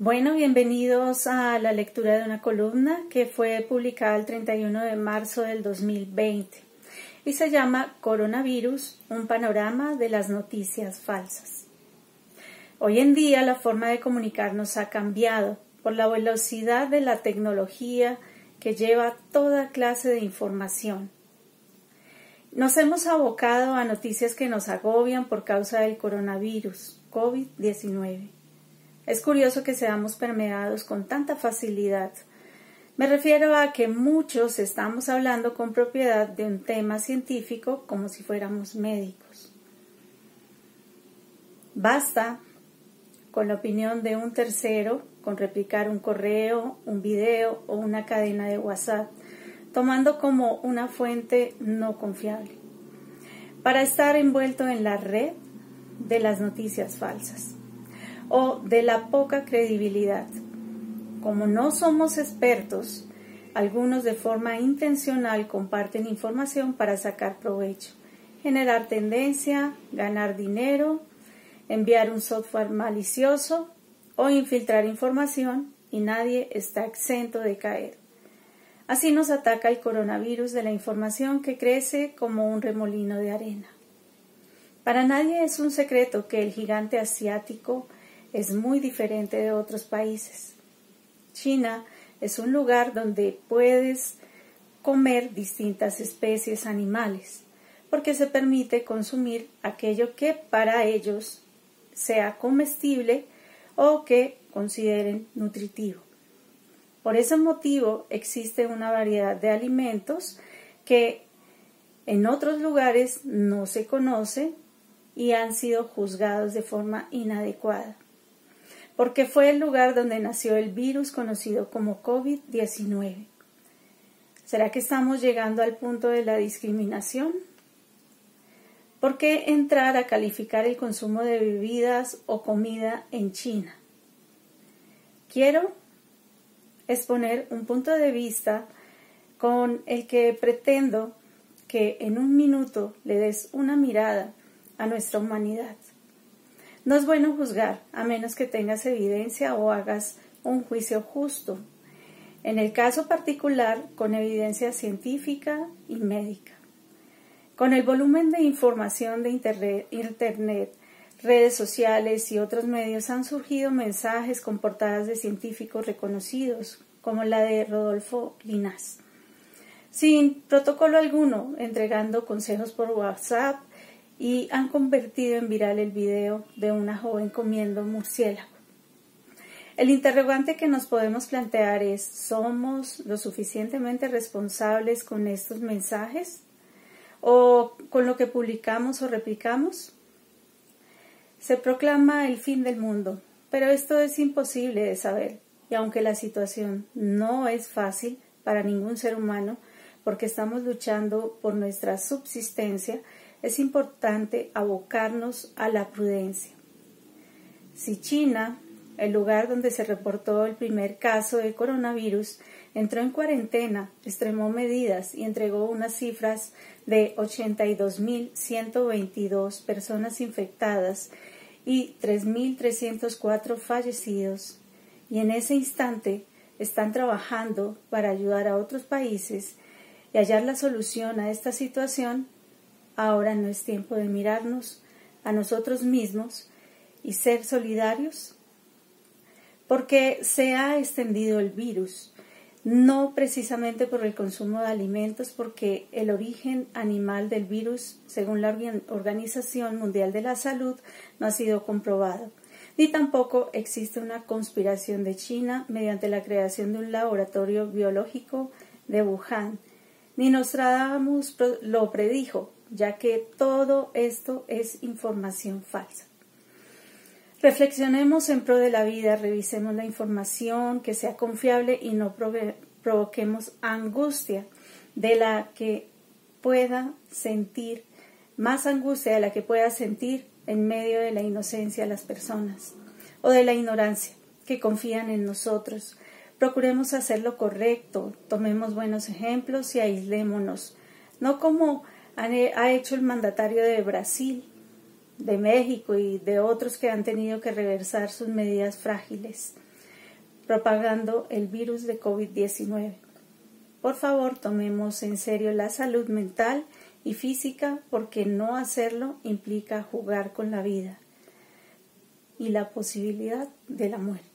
Bueno, bienvenidos a la lectura de una columna que fue publicada el 31 de marzo del 2020 y se llama Coronavirus, un panorama de las noticias falsas. Hoy en día la forma de comunicarnos ha cambiado por la velocidad de la tecnología que lleva toda clase de información. Nos hemos abocado a noticias que nos agobian por causa del coronavirus, COVID-19 es curioso que seamos permeados con tanta facilidad. Me refiero a que muchos estamos hablando con propiedad de un tema científico como si fuéramos médicos. Basta con la opinión de un tercero, con replicar un correo, un video o una cadena de WhatsApp, tomando como una fuente no confiable, para estar envuelto en la red de las noticias falsas o de la poca credibilidad. Como no somos expertos, algunos de forma intencional comparten información para sacar provecho, generar tendencia, ganar dinero, enviar un software malicioso o infiltrar información y nadie está exento de caer. Así nos ataca el coronavirus de la información que crece como un remolino de arena. Para nadie es un secreto que el gigante asiático es muy diferente de otros países. China es un lugar donde puedes comer distintas especies animales, porque se permite consumir aquello que para ellos sea comestible o que consideren nutritivo. Por ese motivo existe una variedad de alimentos que en otros lugares no se conoce y han sido juzgados de forma inadecuada porque fue el lugar donde nació el virus conocido como COVID-19. ¿Será que estamos llegando al punto de la discriminación? ¿Por qué entrar a calificar el consumo de bebidas o comida en China? Quiero exponer un punto de vista con el que pretendo que en un minuto le des una mirada a nuestra humanidad. No es bueno juzgar a menos que tengas evidencia o hagas un juicio justo. En el caso particular, con evidencia científica y médica. Con el volumen de información de Internet, redes sociales y otros medios han surgido mensajes con portadas de científicos reconocidos, como la de Rodolfo Linas, sin protocolo alguno, entregando consejos por WhatsApp y han convertido en viral el video de una joven comiendo murciélago. El interrogante que nos podemos plantear es ¿somos lo suficientemente responsables con estos mensajes? ¿O con lo que publicamos o replicamos? Se proclama el fin del mundo, pero esto es imposible de saber, y aunque la situación no es fácil para ningún ser humano, porque estamos luchando por nuestra subsistencia, es importante abocarnos a la prudencia. Si China, el lugar donde se reportó el primer caso de coronavirus, entró en cuarentena, extremó medidas y entregó unas cifras de 82.122 personas infectadas y 3.304 fallecidos, y en ese instante están trabajando para ayudar a otros países y hallar la solución a esta situación, Ahora no es tiempo de mirarnos a nosotros mismos y ser solidarios, porque se ha extendido el virus, no precisamente por el consumo de alimentos, porque el origen animal del virus, según la Organización Mundial de la Salud, no ha sido comprobado, ni tampoco existe una conspiración de China mediante la creación de un laboratorio biológico de Wuhan, ni Nostradamus lo predijo, ya que todo esto es información falsa. Reflexionemos en pro de la vida, revisemos la información que sea confiable y no provoquemos angustia de la que pueda sentir, más angustia de la que pueda sentir en medio de la inocencia las personas o de la ignorancia que confían en nosotros. Procuremos hacer lo correcto, tomemos buenos ejemplos y aislémonos, no como ha hecho el mandatario de Brasil, de México y de otros que han tenido que reversar sus medidas frágiles. propagando el virus de COVID-19. Por favor, tomemos en serio la salud mental y física porque no hacerlo implica jugar con la vida y la posibilidad de la muerte.